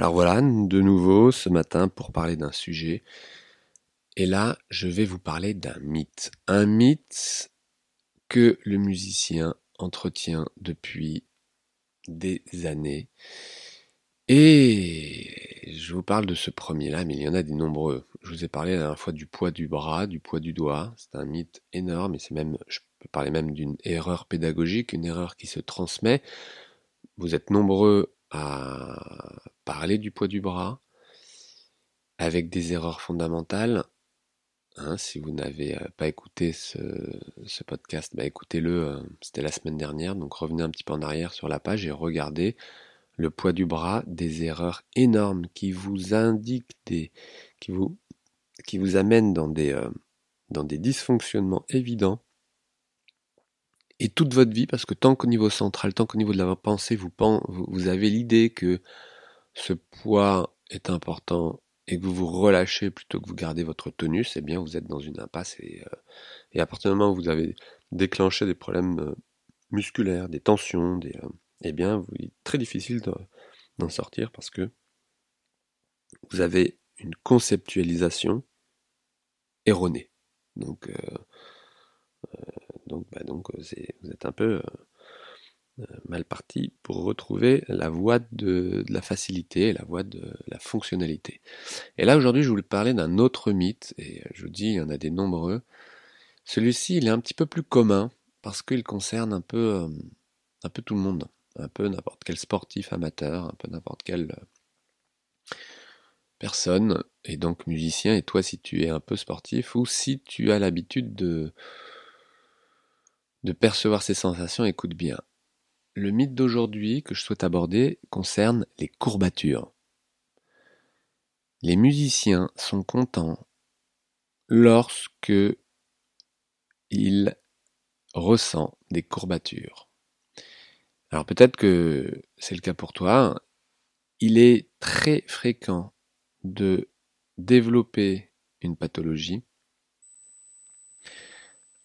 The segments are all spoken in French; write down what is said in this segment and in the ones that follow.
Alors voilà, de nouveau ce matin pour parler d'un sujet. Et là, je vais vous parler d'un mythe. Un mythe que le musicien entretient depuis des années. Et je vous parle de ce premier-là, mais il y en a des nombreux. Je vous ai parlé la dernière fois du poids du bras, du poids du doigt. C'est un mythe énorme et c'est même, je peux parler même d'une erreur pédagogique, une erreur qui se transmet. Vous êtes nombreux à parler du poids du bras avec des erreurs fondamentales. Hein, si vous n'avez euh, pas écouté ce, podcast, bah écoutez-le, euh, c'était la semaine dernière, donc revenez un petit peu en arrière sur la page et regardez le poids du bras, des erreurs énormes qui vous indiquent des, qui vous, qui vous amènent dans des, euh, dans des dysfonctionnements évidents et toute votre vie, parce que tant qu'au niveau central, tant qu'au niveau de la pensée, vous, vous avez l'idée que ce poids est important et que vous vous relâchez plutôt que vous gardez votre tonus, eh bien vous êtes dans une impasse et, euh, et à partir du moment où vous avez déclenché des problèmes euh, musculaires, des tensions, des, euh, eh bien vous, il est très difficile d'en sortir parce que vous avez une conceptualisation erronée. Donc donc, bah euh, vous êtes un peu euh, euh, mal parti pour retrouver la voie de, la facilité, la voie de la fonctionnalité. Et là aujourd'hui je voulais parler d'un autre mythe, et je vous dis il y en a des nombreux. Celui-ci il est un petit peu plus commun parce qu'il concerne un peu, un peu tout le monde, un peu n'importe quel sportif amateur, un peu n'importe quelle personne, et donc musicien, et toi si tu es un peu sportif, ou si tu as l'habitude de, de percevoir ces sensations, écoute bien. Le mythe d'aujourd'hui que je souhaite aborder concerne les courbatures. Les musiciens sont contents lorsque ils ressentent des courbatures. Alors peut-être que c'est le cas pour toi. Il est très fréquent de développer une pathologie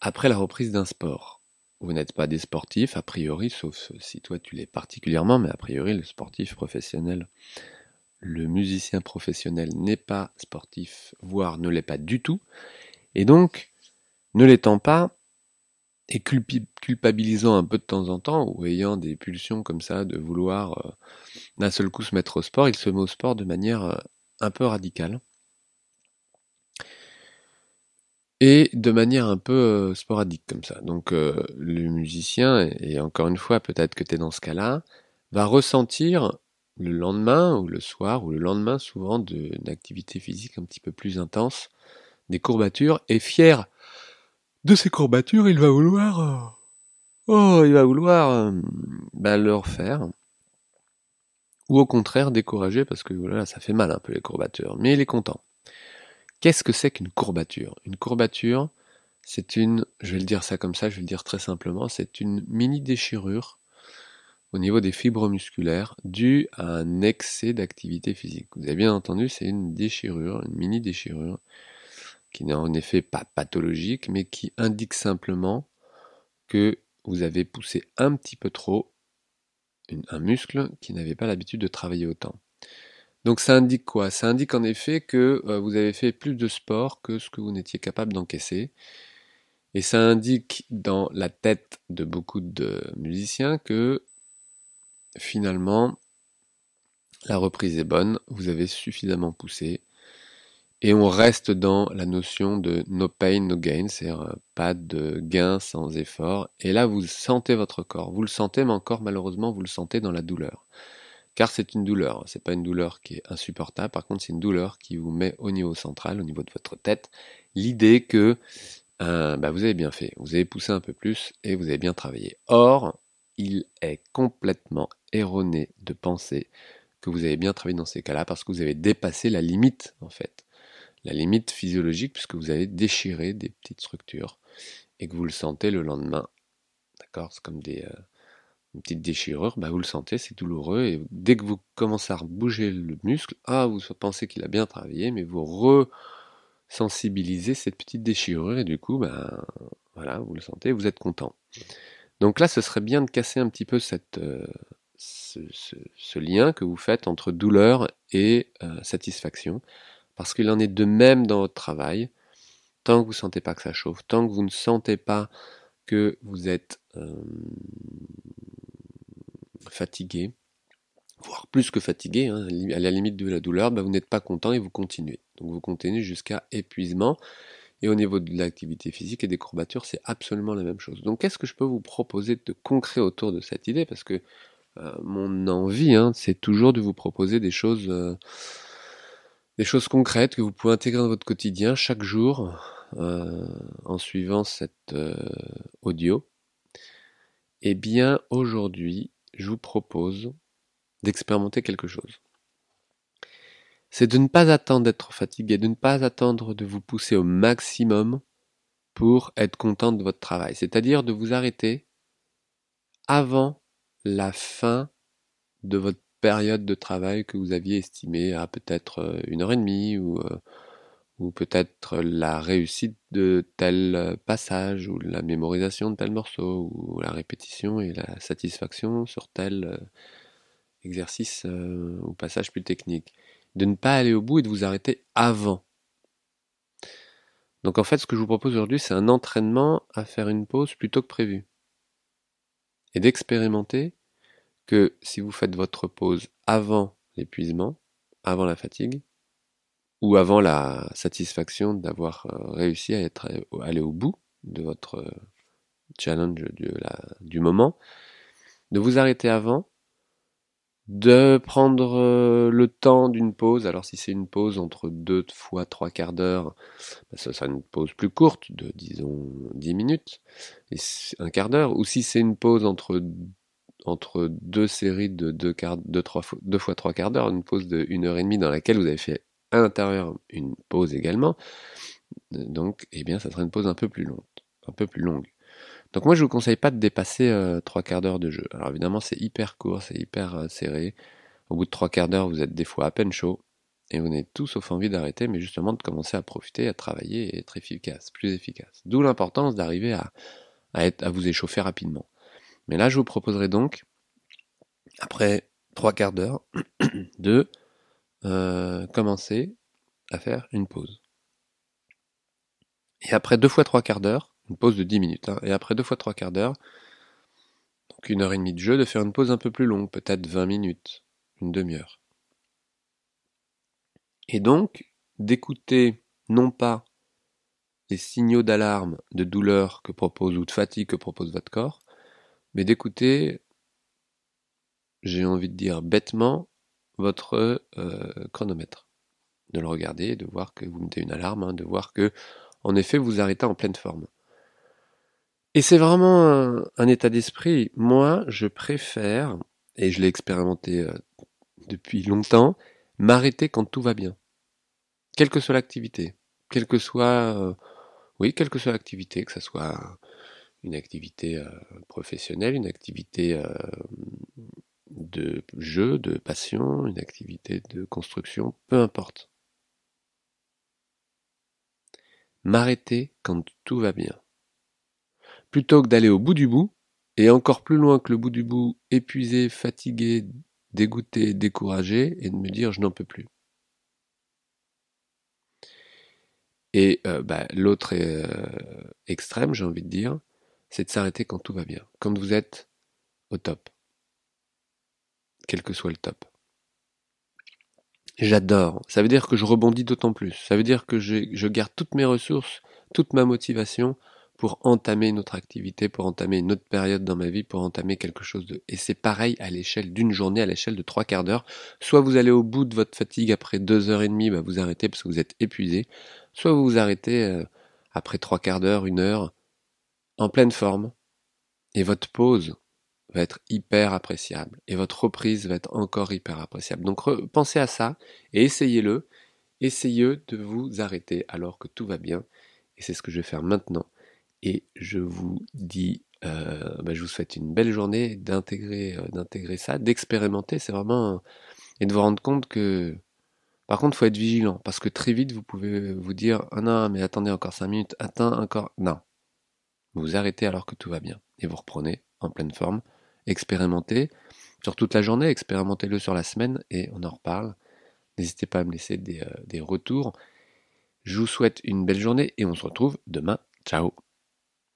après la reprise d'un sport vous n'êtes pas des sportifs, a priori, sauf si toi tu l'es particulièrement, mais a priori le sportif professionnel, le musicien professionnel n'est pas sportif, voire ne l'est pas du tout, et donc, ne l'étant pas, et culpabilisant un peu de temps en temps, ou ayant des pulsions comme ça de vouloir euh, d'un seul coup se mettre au sport, il se met au sport de manière euh, un peu radicale. Et de manière un peu euh, sporadique comme ça. Donc euh, le musicien, et encore une fois, peut-être que tu es dans ce cas-là, va ressentir le lendemain ou le soir ou le lendemain souvent d'une activité physique un petit peu plus intense, des courbatures, et fier de ces courbatures, il va vouloir... Euh, oh, il va vouloir bah, le refaire. Ou au contraire décourager parce que voilà, ça fait mal un peu les courbatures. Mais il est content. Qu'est-ce que c'est qu'une courbature? Une courbature, c'est une, je vais le dire ça comme ça, je vais le dire très simplement, c'est une mini déchirure au niveau des fibres musculaires due à un excès d'activité physique. Vous avez bien entendu, c'est une déchirure, une mini déchirure, qui n'est en effet pas pathologique, mais qui indique simplement que vous avez poussé un petit peu trop un muscle qui n'avait pas l'habitude de travailler autant. Donc ça indique quoi? Ça indique en effet que euh, vous avez fait plus de sport que ce que vous n'étiez capable d'encaisser. Et ça indique dans la tête de beaucoup de musiciens que finalement la reprise est bonne, vous avez suffisamment poussé. Et on reste dans la notion de no pain, no gain, c'est-à-dire euh, pas de gain sans effort. Et là, vous sentez votre corps. Vous le sentez, mais encore malheureusement, vous le sentez dans la douleur car c'est une douleur. C'est pas une douleur qui est insupportable. Par contre, c'est une douleur qui vous met au niveau central, au niveau de votre tête, l'idée que euh, bah, vous avez bien fait, vous avez poussé un peu plus et vous avez bien travaillé. Or, il est complètement erroné de penser que vous avez bien travaillé dans ces cas-là parce que vous avez dépassé la limite en fait, la limite physiologique puisque vous avez déchiré des petites structures et que vous le sentez le lendemain. D'accord? C'est comme des, euh, une petite déchirure, bah vous le sentez, c'est douloureux, et dès que vous commencez à bouger le muscle, ah, vous pensez qu'il a bien travaillé, mais vous resensibilisez cette petite déchirure, et du coup, bah, voilà, vous le sentez, vous êtes content. Donc là, ce serait bien de casser un petit peu cette, euh, ce, lien que vous faites entre douleur et euh, satisfaction, parce qu'il en est de même dans votre travail. Tant que vous ne sentez pas que ça chauffe, tant que vous ne sentez pas que vous êtes euh, fatigué, voire plus que fatigué, hein, à la limite de la douleur, bah, vous n'êtes pas content et vous continuez. Donc vous continuez jusqu'à épuisement. Et au niveau de l'activité physique et des courbatures, c'est absolument la même chose. Donc qu'est-ce que je peux vous proposer de concret autour de cette idée? Parce que euh, mon envie, hein, c'est toujours de vous proposer des choses, euh, des choses concrètes que vous pouvez intégrer dans votre quotidien chaque jour euh, en suivant cette audio. Eh bien, aujourd'hui, je vous propose d'expérimenter quelque chose c'est de ne pas attendre d'être fatigué, de ne pas attendre de vous pousser au maximum pour être content de votre travail. C'est-à-dire de vous arrêter avant la fin de votre période de travail que vous aviez estimée à peut-être euh, une heure et demie ou, euh, ou peut-être la réussite de tel passage ou la mémorisation de tel morceau ou la répétition et la satisfaction sur tel euh, exercice ou passage plus technique de ne pas aller au bout et de vous arrêter avant. Donc en fait, ce que je vous propose aujourd'hui, c'est un entraînement à faire une pause plutôt que prévu. Et d'expérimenter que si vous faites votre pause avant l'épuisement, avant la fatigue, ou avant la satisfaction d'avoir euh, réussi à être aller au bout de votre euh, challenge du moment, de vous arrêter avant de prendre euh, le temps d'une pause? Alors si c'est une pause entre deux fois trois quarts d'heure, bah, ça sera une pause plus courte de disons dix minutes, un quart d'heure. Ou si c'est une pause entre entre deux séries de deux, quart, deux, trois fois, deux fois trois quarts d'heure, une pause de heure et demie dans laquelle vous avez fait à l'intérieur une pause également. Donc, eh bien, ça sera une pause un peu plus longue, un peu plus longue. Donc moi je vous conseille pas de dépasser euh, trois quarts d'heure de jeu. Alors évidemment c'est hyper court, c'est hyper euh, serré. Au bout de trois quarts d'heure vous êtes des fois à peine chaud et vous n'avez tous sauf envie d'arrêter, mais justement de commencer à profiter, à travailler et être efficace, plus efficace. D'où l'importance d'arriver à, à vous échauffer rapidement. Mais là je vous proposerai donc, après trois quarts d'heure, de euh, commencer à faire une pause. Et après deux fois trois quarts d'heure, une pause de 10 minutes. Hein. Et après deux fois trois quarts d'heure, donc une heure et demie de jeu, de faire une pause un peu plus longue, peut-être 20 minutes, une demi-heure. Et donc, d'écouter non pas les signaux d'alarme, de douleur que propose ou de fatigue que propose votre corps, mais d'écouter, j'ai envie de dire bêtement, votre euh, chronomètre. De le regarder, de voir que vous mettez une alarme, hein, de voir que, en effet, vous arrêtez en pleine forme. Et c'est vraiment un, état d'esprit. Moi, je préfère, et je l'ai expérimenté euh, depuis longtemps, m'arrêter quand tout va bien. Quelle que soit l'activité. Quelle que soit, euh, oui, quelle que soit l'activité, que ce soit une activité euh, professionnelle, une activité de jeu, de passion, une activité de construction, peu importe. M'arrêter quand tout va bien plutôt que d'aller au bout du bout, et encore plus loin que le bout du bout, épuisé, fatigué, dégoûté, découragé, et de me dire je n'en peux plus. Et euh, bah, l'autre euh, extrême, j'ai envie de dire, c'est de s'arrêter quand tout va bien, quand vous êtes au top, quel que soit le top. J'adore. Ça veut dire que je rebondis d'autant plus. Ça veut dire que je garde toutes mes ressources, toute ma motivation pour entamer une autre activité, pour entamer une autre période dans ma vie, pour entamer quelque chose de... Et c'est pareil à l'échelle d'une journée, à l'échelle de trois quarts d'heure. Soit vous allez au bout de votre fatigue après deux heures et demie, bah vous arrêtez parce que vous êtes épuisé. Soit vous vous arrêtez euh, après trois quarts d'heure, une heure, en pleine forme. Et votre pause va être hyper appréciable. Et votre reprise va être encore hyper appréciable. Donc pensez à ça et essayez-le. Essayez de vous arrêter alors que tout va bien. Et c'est ce que je vais faire maintenant et je vous dis, euh, bah, je vous souhaite une belle journée d'intégrer, euh, d'intégrer ça, d'expérimenter. C'est vraiment et de vous rendre compte que, par contre, faut être vigilant parce que très vite vous pouvez vous dire, ah non, mais attendez encore cinq minutes, attends encore, non. Vous arrêtez alors que tout va bien et vous reprenez en pleine forme, expérimentez. sur toute la journée, expérimentez-le sur la semaine et on en reparle. N'hésitez pas à me laisser des, des retours. Je vous souhaite une belle journée et on se retrouve demain. Ciao